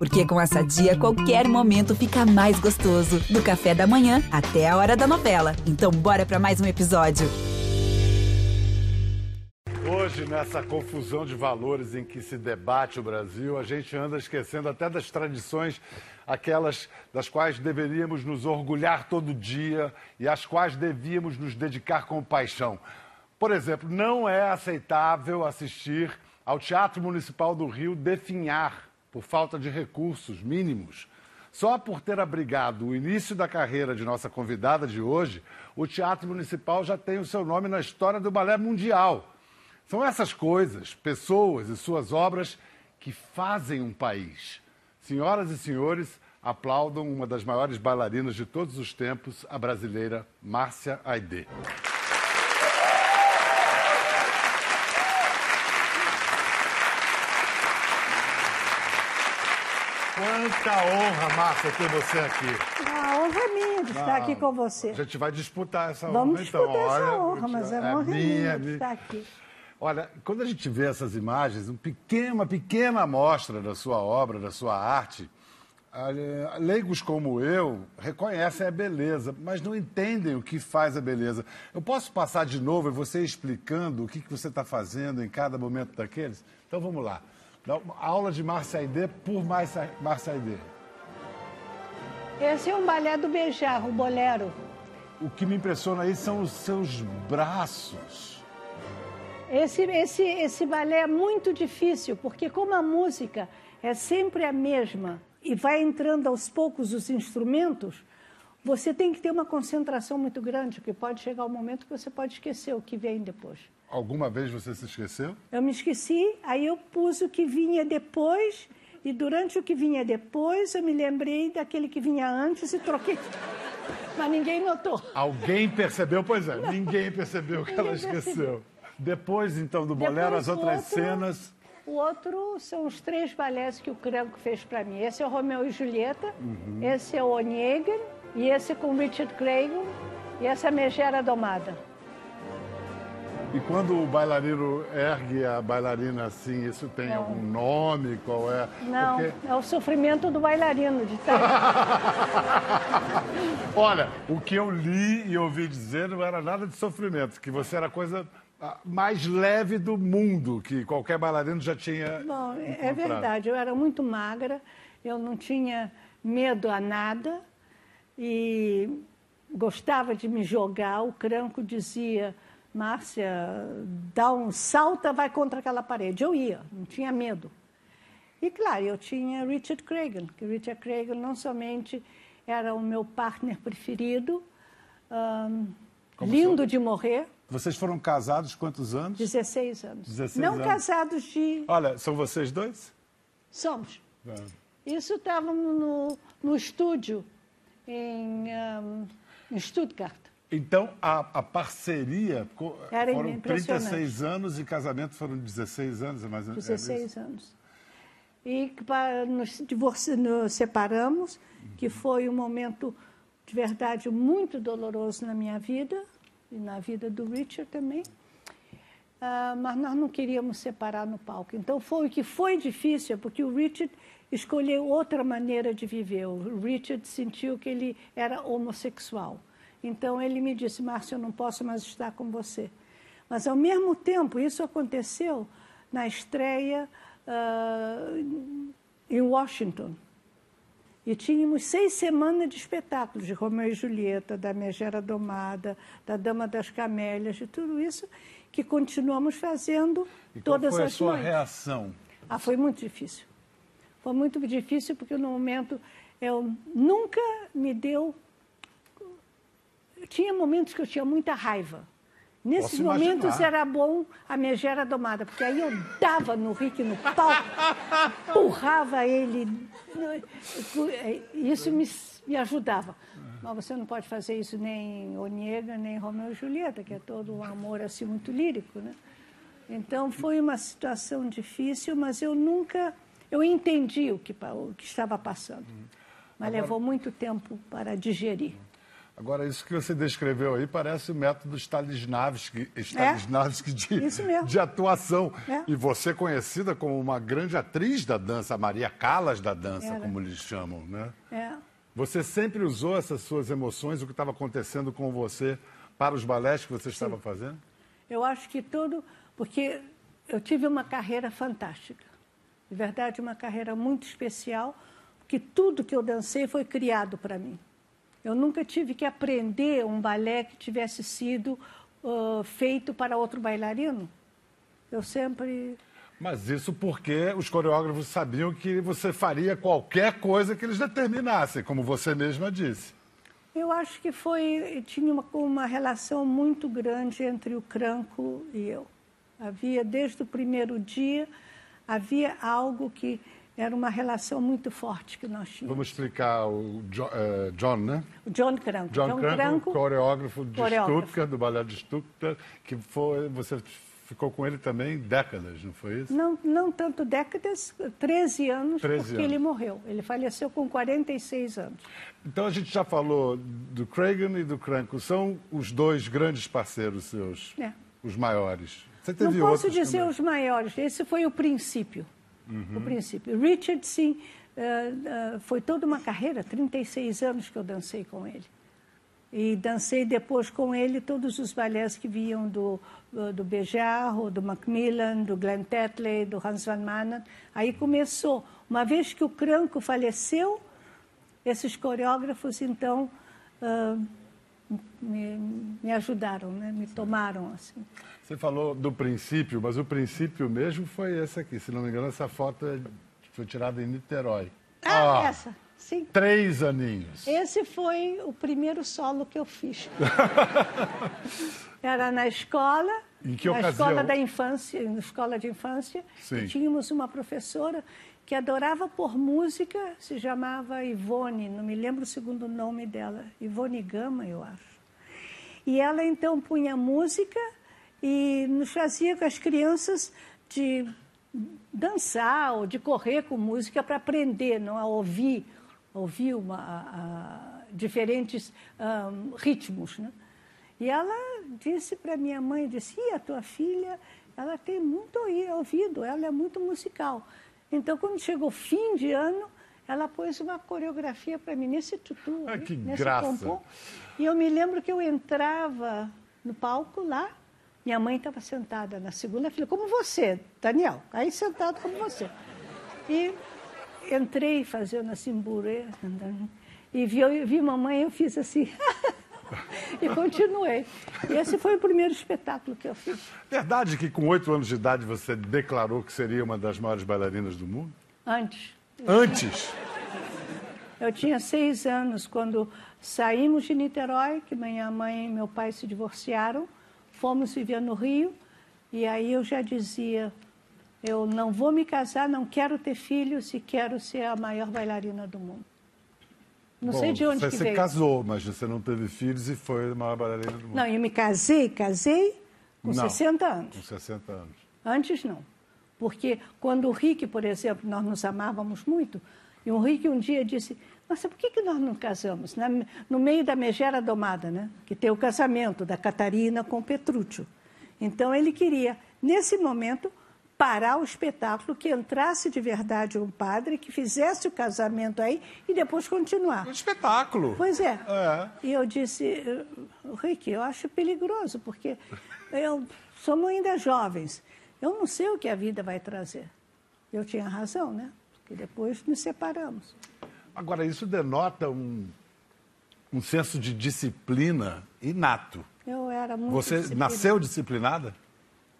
Porque com essa dia, qualquer momento fica mais gostoso. Do café da manhã até a hora da novela. Então, bora para mais um episódio. Hoje, nessa confusão de valores em que se debate o Brasil, a gente anda esquecendo até das tradições, aquelas das quais deveríamos nos orgulhar todo dia e às quais devíamos nos dedicar com paixão. Por exemplo, não é aceitável assistir ao Teatro Municipal do Rio definhar por falta de recursos mínimos. Só por ter abrigado o início da carreira de nossa convidada de hoje, o Teatro Municipal já tem o seu nome na história do balé mundial. São essas coisas, pessoas e suas obras que fazem um país. Senhoras e senhores, aplaudam uma das maiores bailarinas de todos os tempos, a brasileira Márcia Aidê. Quanta honra, Márcia, ter você aqui. A honra é minha de estar aqui com você. A gente vai disputar essa Vamos honra, então. disputar essa Olha, honra, mas é uma honra minha, minha de minha. estar aqui. Olha, quando a gente vê essas imagens, um pequeno- uma pequena amostra da sua obra, da sua arte, ah, leigos como eu reconhecem a beleza, mas não entendem o que faz a beleza. Eu posso passar de novo e você explicando o que você está fazendo em cada momento daqueles? Então vamos lá. Uma aula de Márcia Aidê por Márcia Márcia Aidê. Esse é um balé do Beijar, o bolero. O que me impressiona aí são os seus braços. Esse, esse, esse balé é muito difícil, porque como a música é sempre a mesma e vai entrando aos poucos os instrumentos, você tem que ter uma concentração muito grande, porque pode chegar um momento que você pode esquecer o que vem depois. Alguma vez você se esqueceu? Eu me esqueci, aí eu pus o que vinha depois, e durante o que vinha depois, eu me lembrei daquele que vinha antes e troquei. Mas ninguém notou. Alguém percebeu? Pois é, ninguém percebeu que ela esqueceu. Depois, então, do bolero, Depois, as outras outro- cenas. O outro são os três balés que o Cranco fez para mim. Esse é o Romeu e Julieta, Uhum. esse é o Onegin, e esse com Richard Craven, e essa é a Megera Domada. E quando o bailarino ergue a bailarina assim, isso tem algum nome? Qual é? Não, Porque, é o sofrimento do bailarino de estar. olha, o que eu li e ouvi dizer não era nada de sofrimento, que você era a coisa ah, mais leve do mundo, que qualquer bailarino já tinha. Bom, é é verdade, eu era muito magra, eu não tinha medo a nada e gostava de me jogar. O Cranco dizia, Márcia, dá um salta, vai contra aquela parede. Eu ia, não tinha medo. E claro, eu tinha Richard Cragen, que Richard Cragen não somente era o meu partner preferido, lindo seu- de morrer, Vocês foram casados quantos anos? 16 anos. 16 não anos. casados de. Olha, são vocês dois? Somos. É. Isso estava no, no estúdio em, ahn, em Stuttgart. Então, a, a parceria Era foram impressionante. 36 anos e casamento foram 16 anos, é mais ou menos. 16 anos. E que pa- nos, divorci, nos separamos, que foi um momento de verdade muito doloroso na minha vida e na vida do Richard também. Ah, mas nós não queríamos separar no palco. Então foi o que foi difícil, porque o Richard escolheu outra maneira de viver. O Richard sentiu que ele era homossexual. Então ele me disse, Márcio, eu não posso mais estar com você. Mas ao mesmo tempo, isso aconteceu na estreia ah, em Washington. E tínhamos seis semanas de espetáculos de Romeu e Julieta, da Megera Domada, da Dama das Camélias, de tudo isso que continuamos fazendo E qual todas foi a as sua noites. reação? Ah, foi muito difícil. Foi muito difícil porque no momento eu nunca me deu. Tinha momentos que eu tinha muita raiva. Nesses Posso momentos imaginar. era bom a megera domada, porque aí eu dava no Rick no palco, empurrava ele. Isso me, me ajudava. Mas você não pode fazer isso nem Onega, nem Romeu e Julieta, que é todo um amor assim muito lírico, né? Então foi uma situação difícil, mas eu nunca, eu entendi o que, o que estava passando. Mas levou muito tempo para digerir. Agora, isso que você descreveu aí parece o método Stanislavski, Stanislavski de, de atuação. É. E você conhecida como uma grande atriz da dança, Maria Callas da dança, Era. como eles chamam, né? É. Você sempre usou essas suas emoções, o que estava acontecendo com você, para os balés que você Sim. estava fazendo? Eu acho que tudo, porque eu tive uma carreira fantástica. De verdade, uma carreira muito especial, porque tudo que eu dancei foi criado para mim. Eu nunca tive que aprender um balé que tivesse sido uh, feito para outro bailarino. Eu sempre. Mas isso porque os coreógrafos sabiam que você faria qualquer coisa que eles determinassem, como você mesma disse. Eu acho que foi tinha uma, uma relação muito grande entre o Cranco e eu. Havia desde o primeiro dia havia algo que era uma relação muito forte que nós tínhamos. Vamos explicar o John, uh, John né? O John Cranco. John, John Cranco, Cranco, coreógrafo de coreógrafo. Stuttgart, do Balé de Stuttgart, que foi, você ficou com ele também décadas, não foi isso? Não, não tanto décadas, 13 anos, 13 porque anos. ele morreu. Ele faleceu com 46 anos. Então a gente já falou do Cragen e do Cranco. São os dois grandes parceiros seus, é. os maiores. Você teve não posso dizer também. os maiores, esse foi o princípio uhum. o princípio. Richard, sim, uh, uh, foi toda uma carreira, 36 anos que eu dancei com ele. E dancei depois com ele todos os balés que vinham do, do, do Bejarro, do Macmillan, do Glenn Tetley, do Hans van Manen. Aí começou. Uma vez que o Cranco faleceu, esses coreógrafos, então, uh, me, me, ajudaram, né? me tomaram assim. Você falou do princípio, mas o princípio mesmo foi esse aqui. Se não me engano, essa foto é, foi tirada em Niterói. Ah, essa, sim. Três aninhos. Esse foi o primeiro solo que eu fiz. Era na escola, em que na ocasião? escola da infância, na escola de infância. Sim. tínhamos uma professora que adorava por música, se chamava Ivone, não me lembro o segundo nome dela, Ivone Gama, eu acho. E ela então punha música e nos fazia com as crianças de dançar ou de correr com música para aprender, não a ouvir, ouvir uma, a, a, diferentes um, ritmos. Né? E ela disse para minha mãe, disse, e a tua filha, ela tem muito ouvido, ela é muito musical. Então, quando chegou fim de ano, ela pôs uma coreografia para mim nesse tutu, ah, que nesse graça. Pompom. E eu me lembro que eu entrava no palco lá minha mãe estava sentada na segunda fila, como você, Daniel, aí sentado como você. E entrei fazendo assim, burê, e vi, vi mamãe, eu fiz assim. e continuei. E esse foi o primeiro espetáculo que eu fiz. Verdade que com oito anos de idade você declarou que seria uma das maiores bailarinas do mundo? Antes. Antes? Eu tinha seis anos quando saímos de Niterói, que minha mãe e meu pai se divorciaram fomos viver no Rio e aí eu já dizia, eu não vou me casar, não quero ter filhos e quero ser a maior bailarina do mundo. Não Bom, sei de onde você que se veio. casou, mas você não teve filhos e foi a maior bailarina do mundo. Não, eu me casei, casei com não, 60 anos. Com 60 anos. Antes não. Porque quando o Rick, por exemplo, nós nos amávamos muito, e o Rick um dia disse, nossa, por que, que nós não casamos? Na, no meio da megera domada, né? que tem o casamento da Catarina com Petrúcio. Então ele queria, nesse momento, parar o espetáculo, que entrasse de verdade um padre, que fizesse o casamento aí e depois continuar. Um espetáculo. Pois é. é. E eu disse, Rick, eu acho perigoso, porque eu, somos ainda jovens. Eu não sei o que a vida vai trazer. Eu tinha razão, né? Porque depois nos separamos. Agora, isso denota um, um senso de disciplina inato. Eu era muito Você nasceu disciplinada?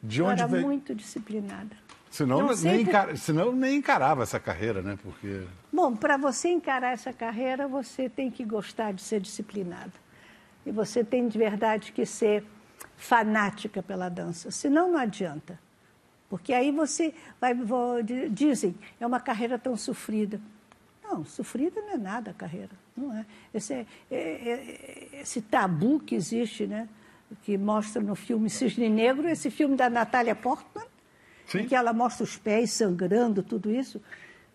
De onde Eu era muito disciplinada. Senão, nem sempre... encar... Senão nem encarava essa carreira, né? Porque... Bom, para você encarar essa carreira, você tem que gostar de ser disciplinada. E você tem de verdade que ser fanática pela dança. Senão, não adianta. Porque aí você vai. Dizem, é uma carreira tão sofrida. Não, sofrida não é nada a carreira, não é. Esse, é, é, é, esse tabu que existe, né? Que mostra no filme Cisne Negro, esse filme da Natália Portman, Sim. em que ela mostra os pés sangrando, tudo isso.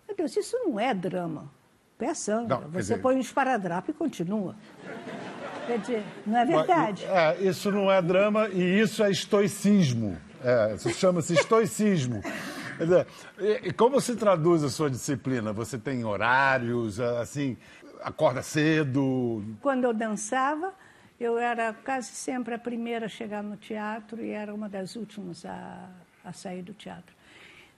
Meu Deus, isso não é drama. Pé sangra. Não, Você dizer... põe um esparadrapo e continua. Quer dizer, não é verdade. É, isso não é drama e isso é estoicismo. É, isso chama-se estoicismo. Dizer, e, e como se traduz a sua disciplina? Você tem horários, assim, acorda cedo? Quando eu dançava, eu era quase sempre a primeira a chegar no teatro e era uma das últimas a, a sair do teatro.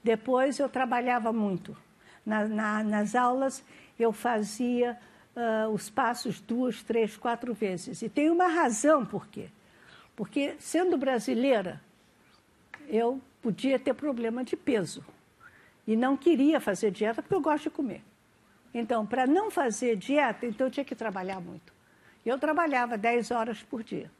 Depois eu trabalhava muito. Na, na, nas aulas eu fazia uh, os passos duas, três, quatro vezes. E tem uma razão por quê. Porque, sendo brasileira, eu podia ter problema de peso. E não queria fazer dieta porque eu gosto de comer. Então, para não fazer dieta, então eu tinha que trabalhar muito. Eu trabalhava 10 horas por dia.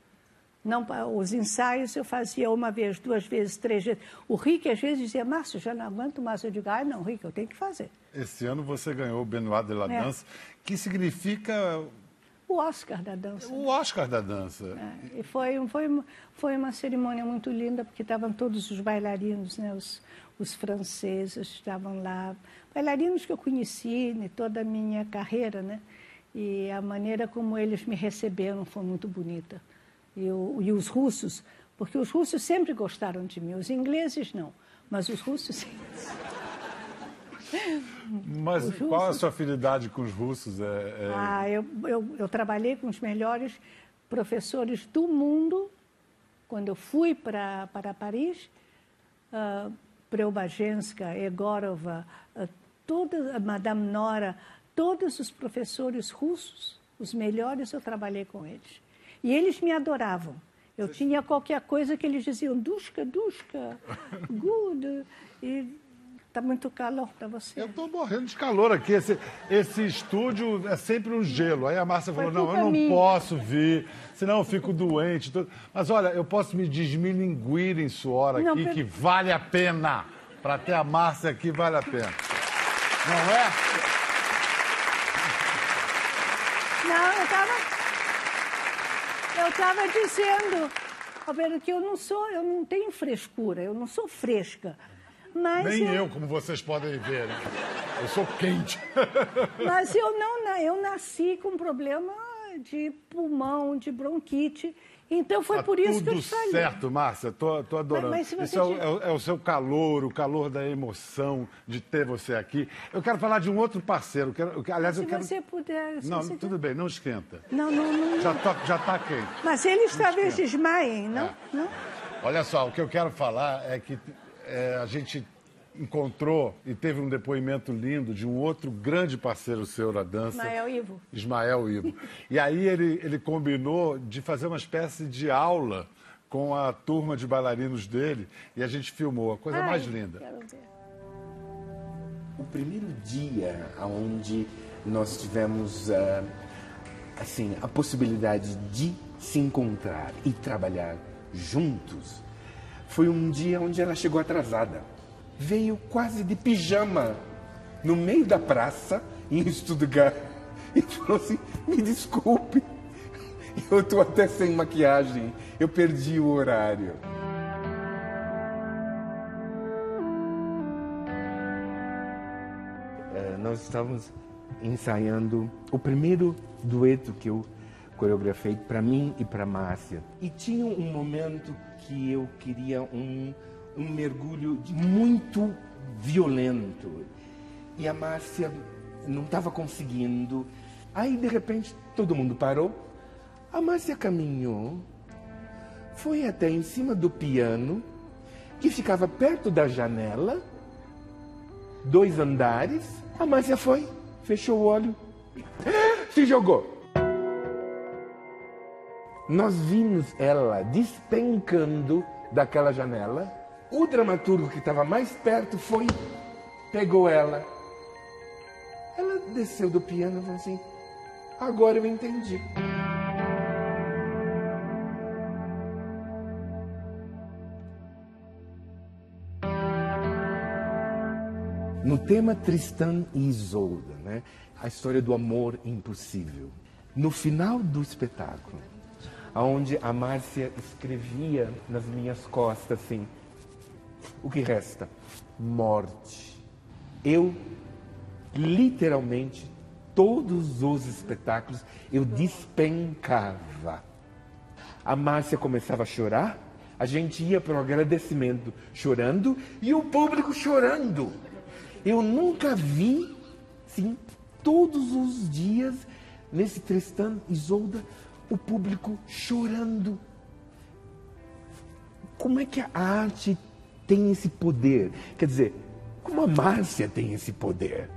Não, os ensaios eu fazia uma vez, duas vezes, três vezes. O Rick às vezes dizia, Márcio, já não aguento mais. Eu digo, ah, não, Rick, eu tenho que fazer. Esse ano você ganhou o Benoit de la é. Danse, que significa... O Oscar da dança. O Oscar da dança. É, e foi, foi, foi uma cerimônia muito linda, porque estavam todos os bailarinos, né, os, os franceses estavam lá. Bailarinos que eu conheci em toda a minha carreira, né? E a maneira como eles me receberam foi muito bonita e, e os russos, porque os russos sempre gostaram de mim, os ingleses não, mas os russos sim. Mas os qual russos... a sua afinidade com os russos? É, é... Ah, eu, eu, eu, trabalhei com os melhores professores do mundo quando eu fui para, para Paris. Uh, Preobagenska, Egorova, uh, toda, Madame Nora, todos os professores russos, os melhores, eu trabalhei com eles. E eles me adoravam. Eu tinha qualquer coisa que eles diziam, Duska, Duska, good. E está muito calor para você. Eu estou morrendo de calor aqui. Esse, esse estúdio é sempre um gelo. Aí a Márcia falou, não, eu não mim. posso vir, senão eu fico doente. Mas olha, eu posso me desmilinguir em suor aqui, não, que vale a pena. Para ter a Márcia aqui, vale a pena. Não é? Não, eu estava eu estava dizendo, Roberto, que eu não sou, eu não tenho frescura, eu não sou fresca. Mas Nem eu... eu como vocês podem ver. Né? Eu sou quente. Mas eu não, eu nasci com problema de pulmão, de bronquite. Então foi tá por isso que eu te falei. Tudo certo, Márcia, tô, tô adorando. Mas, mas isso é, é, é, o seu calor, o calor da emoção de ter você aqui. Eu quero falar de um outro parceiro. Quero, aliás, se eu quero... você puder. não, você tudo bem, não esquenta. Não, não, não. Já está já tá quente. Mas eles não talvez esquenta. desmaiem, não? É. não? Olha só, o que eu quero falar é que é, a gente encontrou e teve um depoimento lindo de um outro grande parceiro seu na dança. Ismael Ivo. Ismael Ivo. E aí ele, ele combinou de fazer uma espécie de aula com a turma de bailarinos dele e a gente filmou, a coisa Ai, mais linda. Quero ver. O primeiro dia onde nós tivemos uh, assim a possibilidade de se encontrar e trabalhar juntos foi um dia onde ela chegou atrasada veio quase de pijama no meio da praça em Stuttgart e falou assim: me desculpe, eu estou até sem maquiagem, eu perdi o horário. É, nós estávamos ensaiando o primeiro dueto que eu coreografei para mim e para Márcia. E tinha um momento que eu queria um um mergulho muito violento. E a Márcia não estava conseguindo. Aí, de repente, todo mundo parou. A Márcia caminhou, foi até em cima do piano, que ficava perto da janela, dois andares. A Márcia foi, fechou o olho, se jogou. Nós vimos ela despencando daquela janela o dramaturgo que estava mais perto foi, pegou ela. Ela desceu do piano e falou assim: Agora eu entendi. No tema Tristan e Isolda, né? a história do amor impossível. No final do espetáculo, onde a Márcia escrevia nas minhas costas assim: o que resta? Morte. Eu literalmente todos os espetáculos eu despencava. A Márcia começava a chorar, a gente ia para o agradecimento chorando e o público chorando. Eu nunca vi, sim, todos os dias, nesse Tristan Isolda, o público chorando. Como é que a arte tem esse poder? Quer dizer, como a Márcia tem esse poder?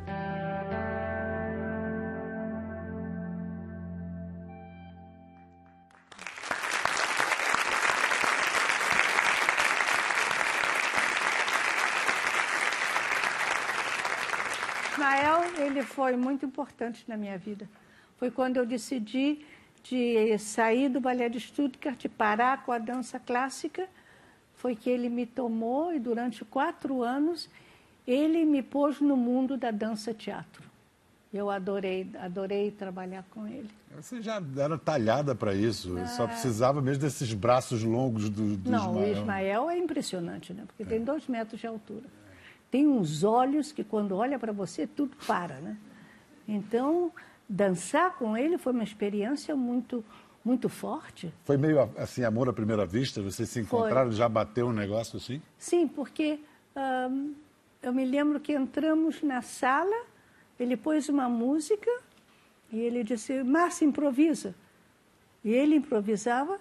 ele foi muito importante na minha vida. Foi quando eu decidi de sair do balé de Stuttgart, de parar com a dança clássica, foi que ele me tomou e durante quatro anos ele me pôs no mundo da dança-teatro. Eu adorei, adorei trabalhar com ele. Você já era talhada para isso, ah. só precisava mesmo desses braços longos do, do Não, Ismael. o Ismael é impressionante, né? Porque é. tem dois metros de altura tem uns olhos que quando olha para você tudo para, né? Então, dançar com ele foi uma experiência muito muito forte. Foi meio assim, amor à primeira vista? Vocês se encontraram, foi. já bateu um negócio assim? Sim, porque hum, eu me lembro que entramos na sala, ele pôs uma música e ele disse, Márcia, improvisa. E ele improvisava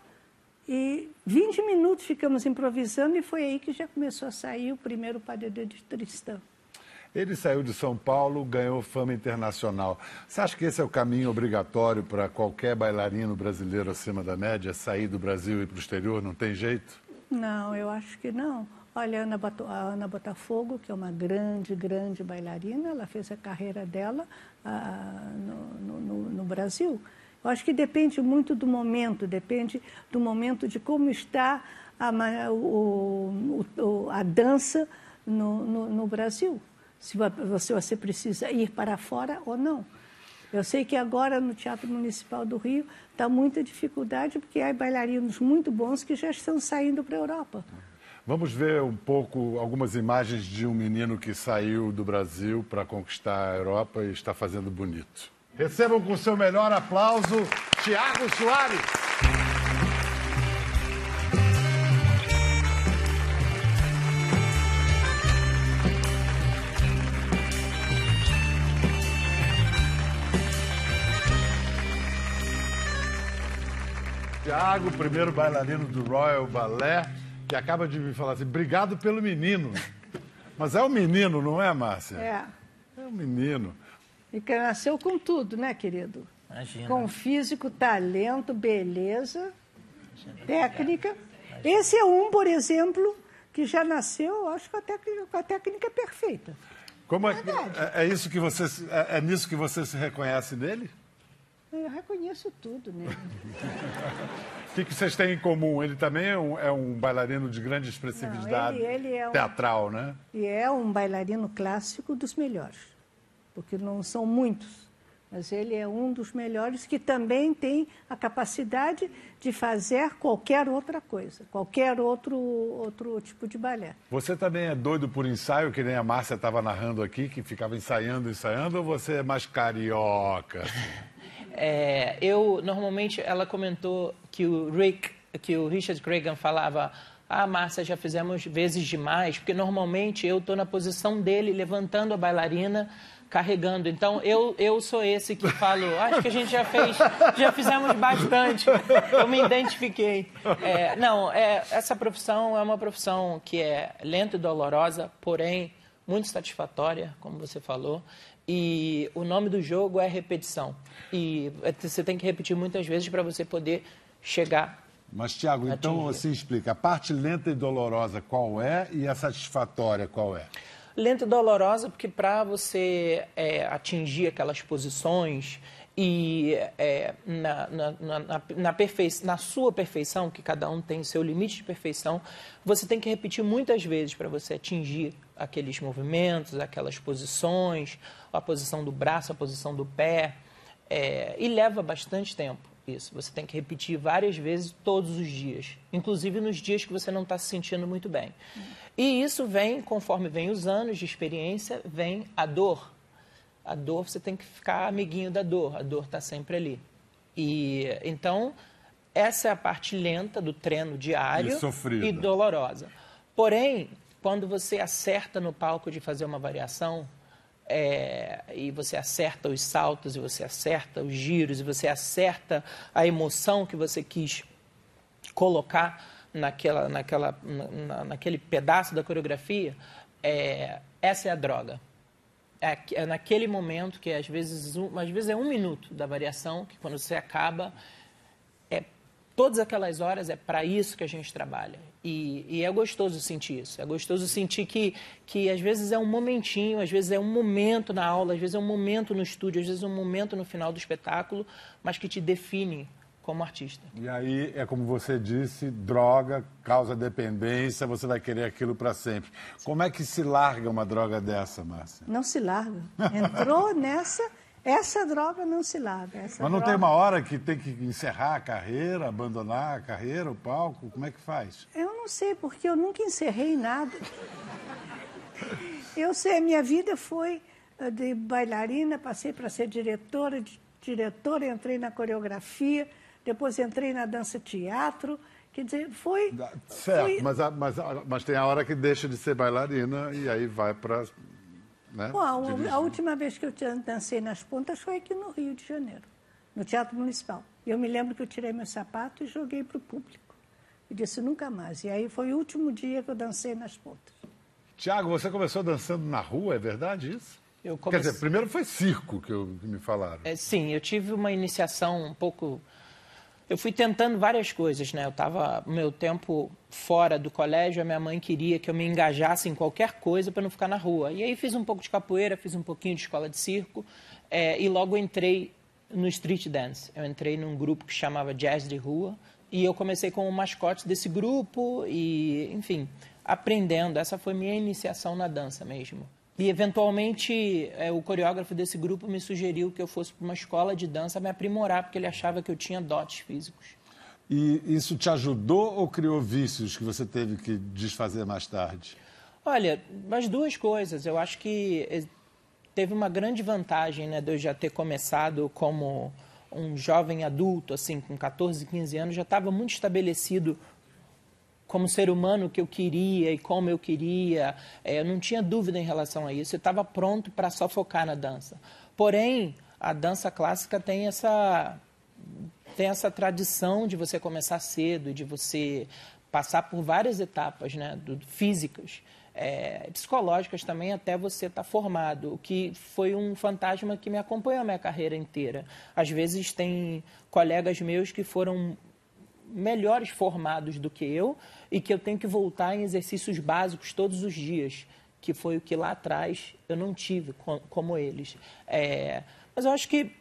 e 20 minutos ficamos improvisando e foi aí que já começou a sair o primeiro padedê de Tristão. Ele saiu de São Paulo, ganhou fama internacional. Você acha que esse é o caminho obrigatório para qualquer bailarino brasileiro acima da média, sair do Brasil e para o exterior? Não tem jeito? Não, eu acho que não. Olha, a Ana Botafogo, que é uma grande, grande bailarina, ela fez a carreira dela ah, no, no, no Brasil. Eu acho que depende muito do momento, depende do momento de como está a, o, o, a dança no, no, no, Brasil. Se você, você precisa ir para fora ou não. Eu sei que agora no Teatro Municipal do Rio está muita dificuldade, porque há bailarinos muito bons que já estão saindo para a Europa. Vamos ver um pouco algumas imagens de um menino que saiu do Brasil para conquistar a Europa e está fazendo bonito. Recebam com seu melhor aplauso Tiago Soares. Tiago, primeiro bailarino do Royal Ballet, que acaba de me falar assim: obrigado pelo menino. Mas é um menino, não é, Márcia? É. É um menino. E que nasceu com tudo, né, querido? Imagina. Com físico, talento, beleza, Imagina. técnica. Imagina. Esse é um, por exemplo, que já nasceu, acho que a técnica, com a técnica perfeita. Como é, é, é, isso que você é, é, nisso que você se reconhece nele? Eu reconheço tudo nele. o que, que, vocês têm em comum? Ele também é um, é um bailarino de grande expressividade Não, ele, ele é teatral, um, né? E é um bailarino clássico dos melhores porque não são muitos, mas ele é um dos melhores que também tem a capacidade de fazer qualquer outra coisa, qualquer outro, outro tipo de balé. Você também é doido por ensaio, que nem a Márcia estava narrando aqui, que ficava ensaiando, ensaiando, ou você é mais carioca? É, eu, normalmente, ela comentou que o Rick, que o Richard Cregan falava ah, Márcia, já fizemos vezes demais, porque normalmente eu estou na posição dele, levantando a bailarina, carregando. Então, eu, eu sou esse que falo, acho que a gente já fez, já fizemos bastante. Eu me identifiquei. É, não, é, essa profissão é uma profissão que é lenta e dolorosa, porém muito satisfatória, como você falou. E o nome do jogo é repetição. E você tem que repetir muitas vezes para você poder chegar mas, Tiago, então você explica. A parte lenta e dolorosa qual é e a satisfatória qual é? Lenta e dolorosa, porque para você é, atingir aquelas posições e é, na, na, na, na, na sua perfeição, que cada um tem seu limite de perfeição, você tem que repetir muitas vezes para você atingir aqueles movimentos, aquelas posições, a posição do braço, a posição do pé, é, e leva bastante tempo isso. Você tem que repetir várias vezes todos os dias, inclusive nos dias que você não está se sentindo muito bem. E isso vem, conforme vem os anos de experiência, vem a dor. A dor, você tem que ficar amiguinho da dor. A dor está sempre ali. E então, essa é a parte lenta do treino diário e, e dolorosa. Porém, quando você acerta no palco de fazer uma variação, é, e você acerta os saltos, e você acerta os giros, e você acerta a emoção que você quis colocar naquela, naquela, na, naquele pedaço da coreografia, é, essa é a droga. É, é, naquele momento que às vezes, um, às vezes é um minuto da variação, que quando você acaba, é, todas aquelas horas é para isso que a gente trabalha. E, e, é gostoso sentir isso. É gostoso sentir que, que às vezes é um momentinho, às vezes é um momento na aula, às vezes é um momento no estúdio, às vezes é um momento no final do espetáculo, mas que te define como artista. E aí é como você disse, droga causa dependência, você vai querer aquilo para sempre. Como é que se larga uma droga dessa, Márcia? Não se larga. Entrou nessa, essa droga não se. Essa Mas não droga... tem uma hora que tem que encerrar a carreira, abandonar a carreira, o palco? Como é que faz? Eu não sei, porque eu nunca encerrei nada. Eu sei, a minha vida foi eh, de bailarina, passei para ser diretora, de diretora, entrei na coreografia, depois entrei na dança-teatro. Quer dizer, foi. Certo, foi... Mas, mas, mas tem a hora que deixa de ser bailarina e aí vai para. Né, Bom, a, a, última vez que eu dancei nas pontas foi aqui no Rio de Janeiro, no Teatro Municipal. Eu me lembro que eu tirei meu sapato e joguei para o público. E disse nunca mais. E aí foi o último dia que eu dancei nas pontas. Tiago, você começou dançando na rua, é verdade isso? Comece... Quer dizer, primeiro foi circo que, eu, que me falaram. É, sim, eu tive uma iniciação um pouco eu fui tentando várias coisas, né? Eu estava meu tempo fora do colégio, a minha mãe queria que eu me engajasse em qualquer coisa para não ficar na rua. E aí fiz um pouco de capoeira, fiz um pouquinho de escola de circo é, e logo entrei no street dance. Eu entrei num grupo que chamava Jazz de Rua e eu comecei como mascote desse grupo e, enfim, aprendendo. Essa foi minha iniciação na dança mesmo. E, eventualmente, é, o coreógrafo desse grupo me sugeriu que eu fosse para uma escola de dança me aprimorar, porque ele achava que eu tinha dotes físicos. E isso te ajudou ou criou vícios que você teve que desfazer mais tarde? Olha, as duas coisas. Eu acho que eh, teve uma grande vantagem né, de eu já ter começado como um jovem adulto, assim, com 14, 15 anos, já estava muito estabelecido como ser humano que eu queria e como eu queria. É, eu não tinha dúvida em relação a isso. Eu estava pronto para só focar na dança. Porém, a dança clássica tem essa tem essa tradição de você começar cedo, de você passar por várias etapas, né, do, físicas, é, psicológicas também, até você estar tá formado, o que foi um fantasma que me acompanhou a minha carreira inteira. Às vezes tem colegas meus que foram melhores formados do que eu e que eu tenho que voltar em exercícios básicos todos os dias, que foi o que lá atrás eu não tive como eles. É, mas eu acho que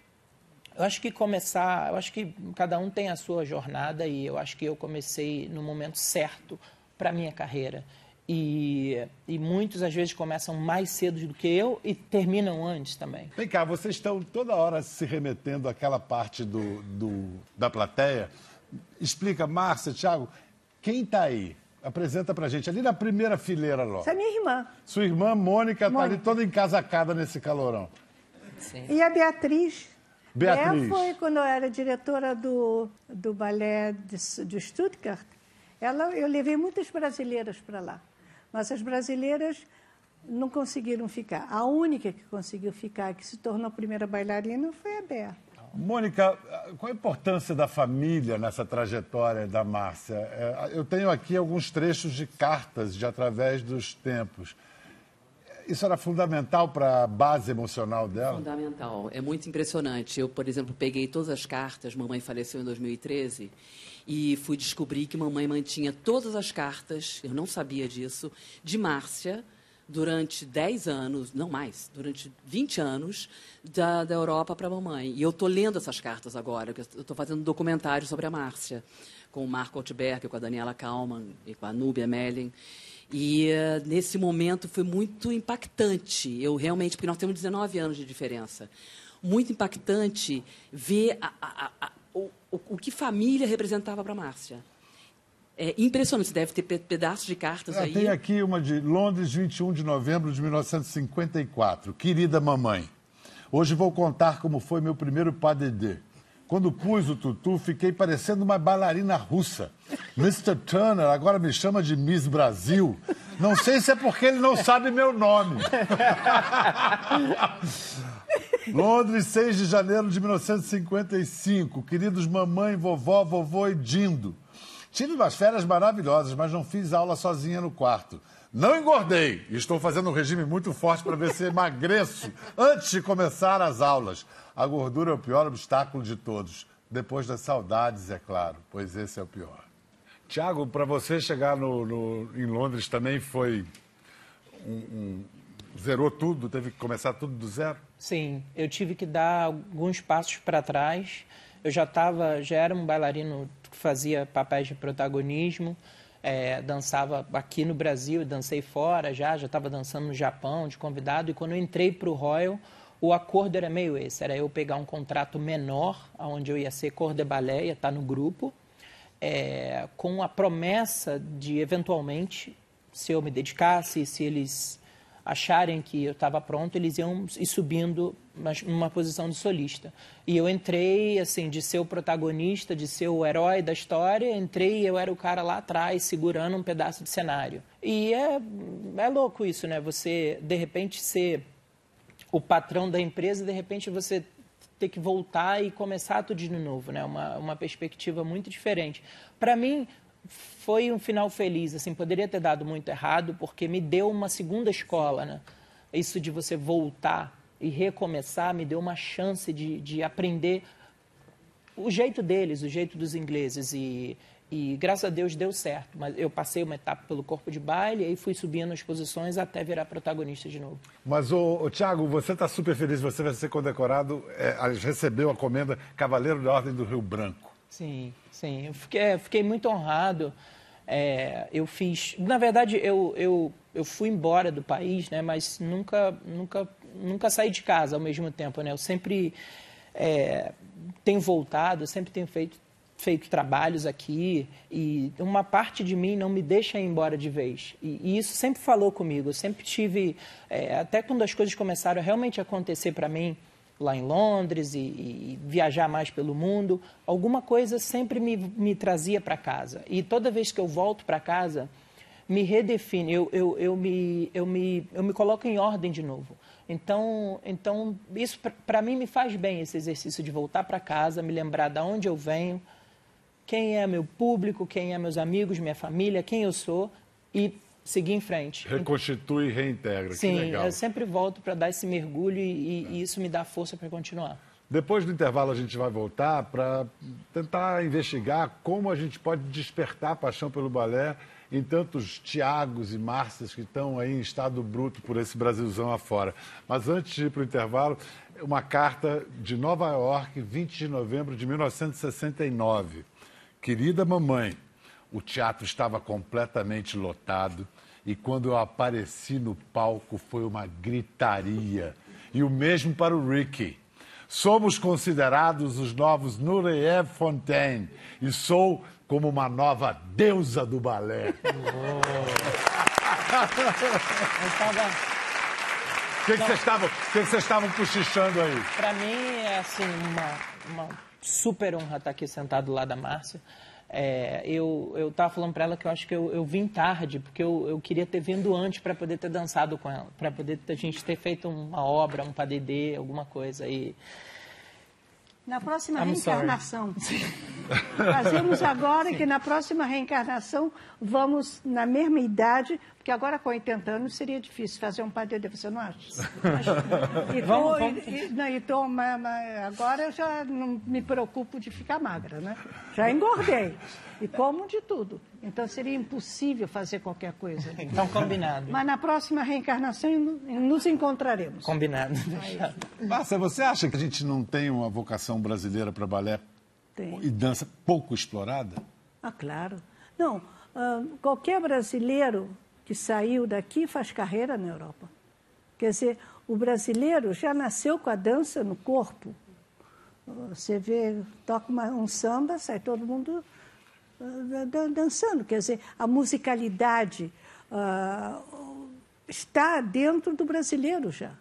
eu acho que começar, eu acho que cada um tem a sua jornada e eu acho que eu comecei no momento certo para minha carreira. E, e, muitos às vezes começam mais cedo do que eu e terminam antes também. Vem cá, vocês estão toda hora se remetendo àquela parte do, do da plateia Explica, Márcia, Thiago, quem está aí? Apresenta pra gente, ali na primeira fileira logo. Essa é minha irmã. Sua irmã Mônica está ali toda encasacada nesse calorão. Sim. E a Beatriz. Beatriz. Ela foi quando eu era diretora do, do balé de, de Stuttgart. Ela, eu levei muitas brasileiras para lá. Mas as brasileiras não conseguiram ficar. A única que conseguiu ficar, que se tornou a primeira bailarina, foi a Beatriz. Mônica, qual a importância da família nessa trajetória da Márcia? É, eu tenho aqui alguns trechos de cartas de através dos tempos. Isso era fundamental para a base emocional dela? Fundamental. É muito impressionante. Eu, por exemplo, peguei todas as cartas, mamãe faleceu em 2013, e fui descobrir que mamãe mantinha todas as cartas, eu não sabia disso, de Márcia, durante 10 anos, não mais, durante 20 anos, da, da Europa para a mamãe. E eu estou lendo essas cartas agora, eu estou fazendo um documentário sobre a Márcia, com o Marco Altberg, com a Daniela Kalman e com a Núbia Mellin. E uh, nesse momento foi muito impactante. Eu realmente, porque nós temos 19 anos de diferença, muito impactante ver a, a, a, o, o que família representava para a Márcia. É impressionante, você deve ter pedaços de cartas é, aí. Tem aqui uma de Londres, 21 de novembro de 1954. Querida mamãe, Hoje vou contar como foi meu primeiro padedê. Quando pus o tutu, fiquei parecendo uma bailarina russa. Mr. Turner agora me chama de Miss Brasil. Não sei se é porque ele não sabe meu nome. Londres, 6 de janeiro de 1955. Queridos mamãe, vovó, vovô e Dindo. Tive umas férias maravilhosas, mas não fiz aula sozinha no quarto. Não engordei e estou fazendo um regime muito forte para ver se emagreço antes de começar as aulas. A gordura é o pior obstáculo de todos. Depois das saudades, é claro, pois esse é o pior. Tiago, para você chegar no, no, em Londres também foi um, um, zerou tudo, teve que começar tudo do zero? Sim, eu tive que dar alguns passos para trás. Eu já estava, já era um bailarino que fazia papéis de protagonismo é, dançava aqui no Brasil, dancei fora já, já estava dançando no Japão de convidado. E quando eu entrei para o Royal, o acordo era meio esse: era eu pegar um contrato menor, onde eu ia ser cor de balé, ia estar no grupo, é, com a promessa de eventualmente, se eu me dedicasse, se eles acharem que eu estava pronto, eles iam ir subindo numa posição de solista. E eu entrei, assim, de ser o protagonista, de ser o herói da história, entrei e eu era o cara lá atrás, segurando um pedaço de cenário. E é, é louco isso, né? Você, de repente, ser o patrão da empresa, de repente você ter que voltar e começar tudo de novo, né? Uma, uma perspectiva muito diferente. Para mim, foi um final feliz, assim, poderia ter dado muito errado, porque me deu uma segunda escola, né? Isso de você voltar e recomeçar me deu uma chance de, de aprender o jeito deles, o jeito dos ingleses e, e graças a Deus deu certo. Mas eu passei uma etapa pelo corpo de baile e fui subindo as posições até virar protagonista de novo. Mas, o, o Tiago, você está super feliz, você vai ser condecorado, é, recebeu a comenda Cavaleiro da Ordem do Rio Branco. Sim, sim. Eu fiquei, fiquei muito honrado. É, eu fiz. Na verdade, eu, eu, eu fui embora do país, né? Mas nunca, nunca, nunca saí de casa ao mesmo tempo, né? Eu sempre é, tenho voltado, sempre tenho feito feito trabalhos aqui e uma parte de mim não me deixa ir embora de vez. E, e isso sempre falou comigo. Eu sempre tive, é, até quando as coisas começaram a realmente acontecer para mim, lá em Londres e, e, viajar mais pelo mundo, alguma coisa sempre me, me trazia para casa. E toda vez que eu volto para casa, me redefine, eu, eu, eu, me, eu, me, eu me coloco em ordem de novo. Então, então isso para mim me faz bem, esse exercício de voltar para casa, me lembrar de onde eu venho, quem é meu público, quem é meus amigos, minha família, quem eu sou e seguir em frente. Reconstitui e reintegra. Sim, eu sempre volto para dar esse mergulho e, e, isso me dá força para continuar. Depois do intervalo, a gente vai voltar para tentar investigar como a gente pode despertar a paixão pelo balé em tantos Tiagos e Márcias que estão aí em estado bruto por esse Brasilzão afora. Mas antes de ir para o intervalo, uma carta de Nova York, 20 de novembro de 1969. Querida mamãe, o teatro estava completamente lotado e quando eu apareci no palco foi uma gritaria. E o mesmo para o Ricky. Somos considerados os novos Nureyev Fontaine e sou como uma nova deusa do balé. O que, vocês estavam, que, que estavam cochichando aí? Para mim é assim uma, uma super honra estar aqui sentado lá da Márcia. É, eu eu estava falando para ela que eu acho que eu, eu vim tarde, porque eu, eu queria ter vindo antes para poder ter dançado com ela, para poder a gente ter feito uma obra, um padedê, alguma coisa. E... Na próxima I'm reencarnação. Fazemos agora que na próxima reencarnação vamos na mesma idade, porque agora com 80 anos seria difícil fazer um padedê, você não acha? e, vamos, vamos. E, não, e tô, agora eu já não me preocupo de ficar magra, né? Já engordei e como de tudo. Então seria impossível fazer qualquer coisa. Então combinado. Mas na próxima reencarnação nos encontraremos. Combinado. Márcia, você acha que a gente não tem uma vocação brasileira para balé tem. e dança pouco explorada? Ah, claro. Não, uh, qualquer brasileiro que saiu daqui faz carreira na Europa. Quer dizer, o brasileiro já nasceu com a dança no corpo. Você vê, toca uma, um samba, sai todo mundo uh, dançando. Quer dizer, a musicalidade uh, está dentro do brasileiro já.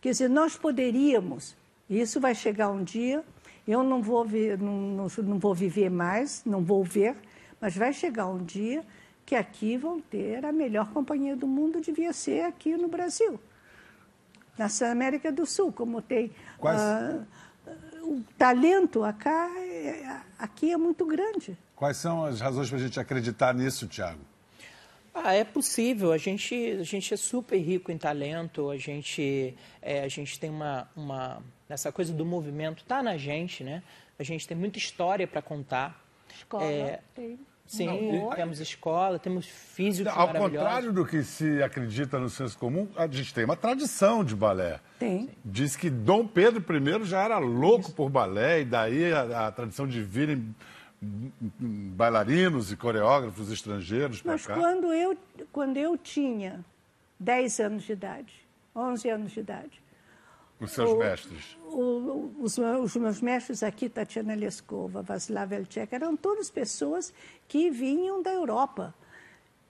Quer dizer, nós poderíamos, e isso vai chegar um dia, eu não vou, ver, não, não, não vou viver mais, não vou ver, mas vai chegar um dia que aqui vão ter a melhor companhia do mundo, devia ser aqui no Brasil. Na América do Sul, como tem. Quais- ah, o talento aqui, aqui é muito grande. Quais são as razões para a gente acreditar nisso, Tiago? Ah, é possível. A gente, a gente é super rico em talento. A gente, é, a gente tem uma, uma essa coisa do movimento tá na gente, né? A gente tem muita história para contar. Escola É, tem. Sim, Amor. temos escola, temos físicos Ao contrário do que se acredita no senso comum, a gente tem uma tradição de balé. Tem. Diz que Dom Pedro I já era louco por balé, e daí a, a tradição de virem bailarinos e coreógrafos estrangeiros para Mas cá. quando eu, quando eu tinha 10 anos de idade, 11 anos de idade, Os seus o- mestres. o- os, os meus mestres aqui, Tatiana Leskova, Vaslav Elchek, eram todas pessoas que vinham da Europa.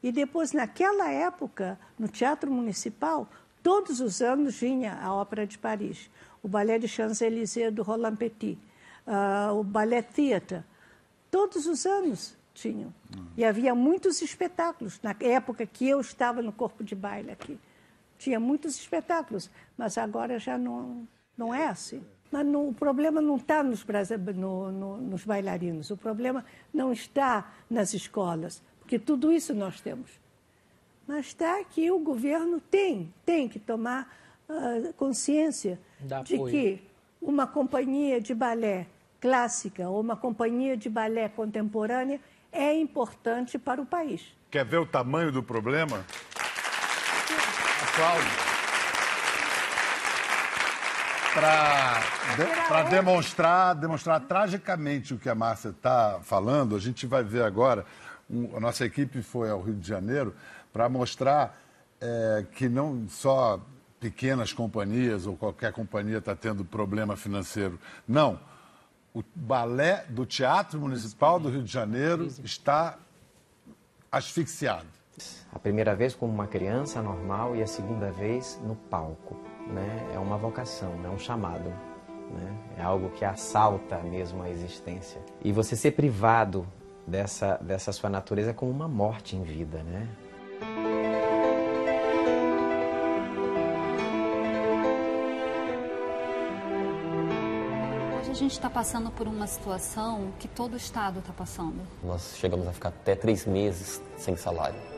E depois, naquela época, no Teatro Municipal, todos os anos vinha a Ópera de Paris, o Ballet de Champs-Élysées do Roland Petit, ah, o Ballet Theatre. Todos os anos tinham. E havia muitos espetáculos. Na época que eu estava no corpo de baile aqui, tinha muitos espetáculos, mas agora já não, não é assim. Mas não- o problema não está nos, no- no- nos bailarinos, o problema não está nas escolas, porque tudo isso nós temos. Mas está que o governo tem, tem que tomar ah, consciência Dá de apoio. que uma companhia de balé clássica ou uma companhia de balé contemporânea é importante para o país. Quer ver o tamanho do problema? Para demonstrar, demonstrar tragicamente o que a Márcia está falando, a gente vai ver agora. um- a nossa equipe foi ao Rio de Janeiro para mostrar eh, que não só pequenas companhias ou qualquer companhia está tendo problema financeiro. Não. O balé do Teatro Municipal do Rio de Janeiro está asfixiado. A primeira vez como uma criança normal e a segunda vez no palco. Né? É uma vocação, é um chamado. Né? É algo que assalta mesmo a existência. E você ser privado dessa, dessa sua natureza é como uma morte em vida. Né? Hoje a gente está passando por uma situação que todo Estado está passando. Nós chegamos a ficar até três meses sem salário.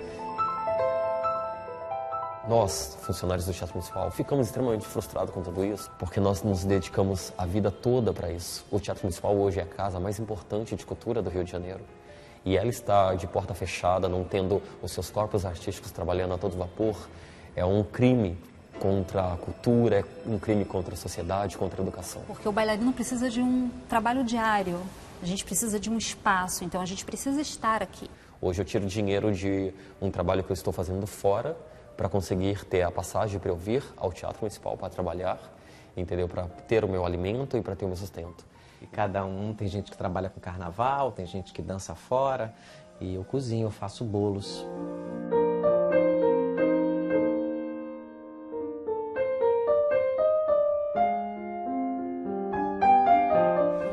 Nós, funcionários do Teatro Municipal, ficamos extremamente frustrados com tudo isso, porque nós nos dedicamos a vida toda para isso. O Teatro Municipal hoje é a casa mais importante de cultura do Rio de Janeiro. E ela está de porta fechada, não tendo os seus corpos artísticos trabalhando a todo vapor. É um crime contra a cultura, é um crime contra a sociedade, contra a educação. Porque o bailarino precisa de um trabalho diário, a gente precisa de um espaço, então a gente precisa estar aqui. Hoje eu tiro dinheiro de um trabalho que eu estou fazendo fora para conseguir ter a passagem para eu vir ao Teatro Municipal para trabalhar, entendeu? Para ter o meu alimento e para ter o meu sustento. E cada um, tem gente que trabalha com carnaval, tem gente que dança fora. E eu cozinho, eu faço bolos.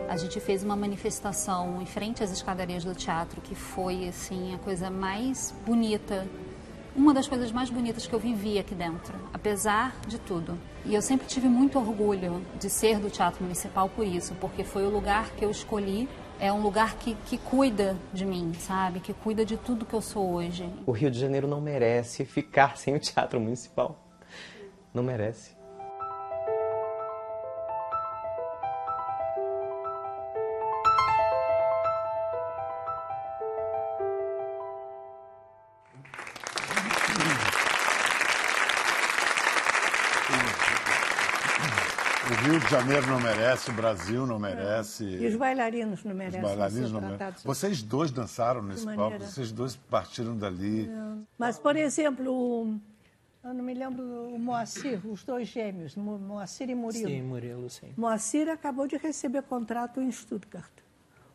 A gente fez uma manifestação em frente às escadarias do teatro que foi assim a coisa mais bonita, uma das coisas mais bonitas que eu vivi aqui dentro, apesar de tudo. E eu sempre tive muito orgulho de ser do Teatro Municipal por isso, porque foi o lugar que eu escolhi. É um lugar que, que cuida de mim, sabe? Que cuida de tudo que eu sou hoje. O Rio de Janeiro não merece ficar sem o Teatro Municipal. Não merece. De Janeiro não merece, o Brasil não merece. E os bailarinos não Os merecem bailarinos ser não merecem. Vocês dois dançaram nesse palco, vocês dois partiram dali. Mas, por exemplo, o- eu não me lembro o Moacir, os dois gêmeos, Mo- Moacir e Murilo. Sim, Murilo, sim. Moacir acabou de receber contrato em Stuttgart.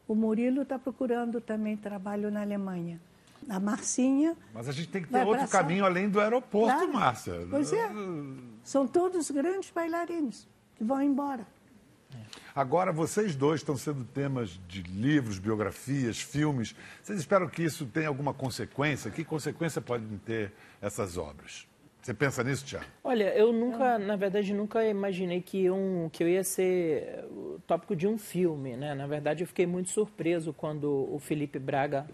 O Murilo está procurando também trabalho na Alemanha. A Marcinha. Mas a gente tem que ter outro caminho além do aeroporto, Claro. Márcia. Pois é. São todos grandes bailarinos que vão embora. Agora, vocês dois estão sendo temas de livros, biografias, filmes. Vocês esperam que isso tenha alguma consequência? Que consequência podem ter essas obras? Você pensa nisso, Tiago? Olha, eu nunca, na verdade, nunca imaginei que, um, que eu ia ser o tópico de um filme, né? Na verdade, eu fiquei muito surpreso quando o Felipe Braga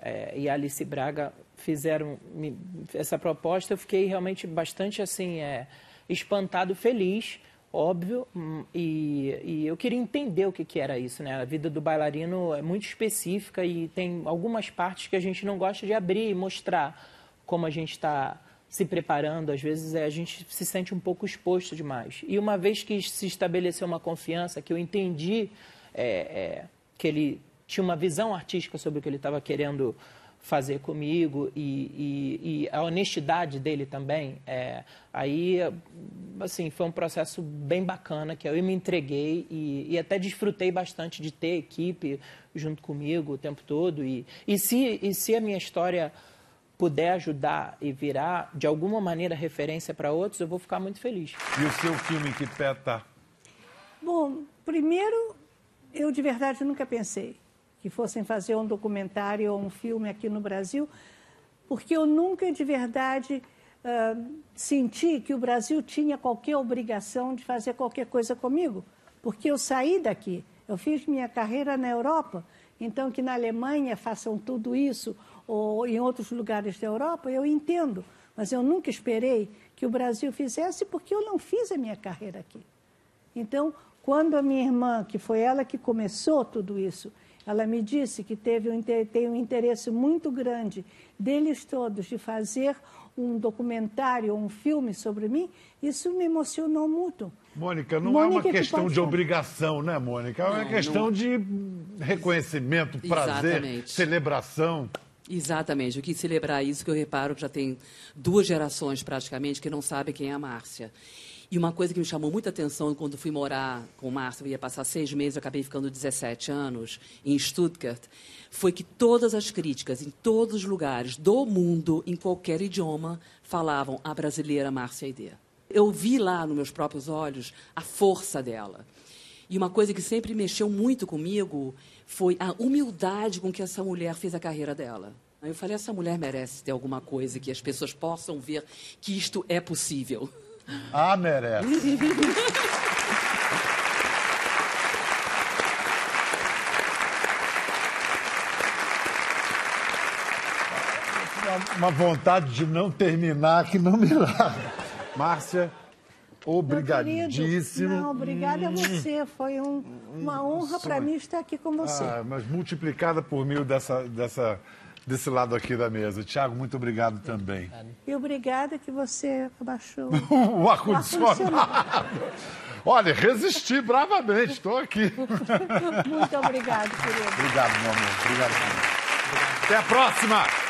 eh, e a Alice Braga fizeram me- essa proposta. Eu fiquei realmente bastante, assim, eh, espantado, feliz, óbvio, hum, e, e eu queria entender o que, que era isso, né? A vida do bailarino é muito específica e tem algumas partes que a gente não gosta de abrir e mostrar como a gente está se preparando, às vezes é, a gente se sente um pouco exposto demais. E uma vez que se estabeleceu uma confiança, que eu entendi é, é, que ele tinha uma visão artística sobre o que ele estava querendo fazer comigo e, e- e a honestidade dele também, é, aí, assim, foi um processo bem bacana, que eu me entreguei e, e até desfrutei bastante de ter equipe junto comigo o tempo todo. E, e, se, e se a minha história puder ajudar e virar de alguma maneira referência para outros, eu vou ficar muito feliz. E o seu filme em que pé tá? Bom, primeiro, eu de verdade nunca pensei que fossem fazer um documentário ou um filme aqui no Brasil, porque eu nunca de verdade ah, senti que o Brasil tinha qualquer obrigação de fazer qualquer coisa comigo, porque eu saí daqui, eu fiz minha carreira na Europa, então que na Alemanha façam tudo isso ou em outros lugares da Europa, eu entendo, mas eu nunca esperei que o Brasil fizesse porque eu não fiz a minha carreira aqui. Então, quando a minha irmã, que foi ela que começou tudo isso, ela me disse que teve um, tem um interesse muito grande deles todos de fazer um documentário, um filme sobre mim, isso me emocionou muito. Mônica, não Mônica é uma que questão pode de obrigação, né, Mônica? É uma Não, questão não- de reconhecimento, prazer, Exatamente. celebração. Exatamente, eu quis celebrar isso, que eu reparo que já tem duas gerações praticamente que não sabem quem é a Márcia. E uma coisa que me chamou muita atenção quando fui morar com Márcia, eu ia passar seis meses, eu acabei ficando 17 anos, em Stuttgart, foi que todas as críticas, em todos os lugares do mundo, em qualquer idioma, falavam a brasileira Márcia Aidê. Eu vi lá, nos meus próprios olhos, a força dela. E uma coisa que sempre mexeu muito comigo foi a humildade com que essa mulher fez a carreira dela. Aí eu falei, essa mulher merece ter alguma coisa que as pessoas possam ver que isto é possível. Ah, merece. Uma- vontade de não terminar que não me larga. Márcia, obrigadíssimo. Não, obrigada a você. Foi um- uma honra para mim estar aqui com você. Ah, mas multiplicada por mil dessa, dessa, desse lado aqui da mesa. Tiago, muito obrigado também. E obrigada que você abaixou O ar-condicionado. Olha, resisti bravamente, estou aqui. Muito obrigado, querido. Obrigado, meu amor. Obrigado. Até a próxima!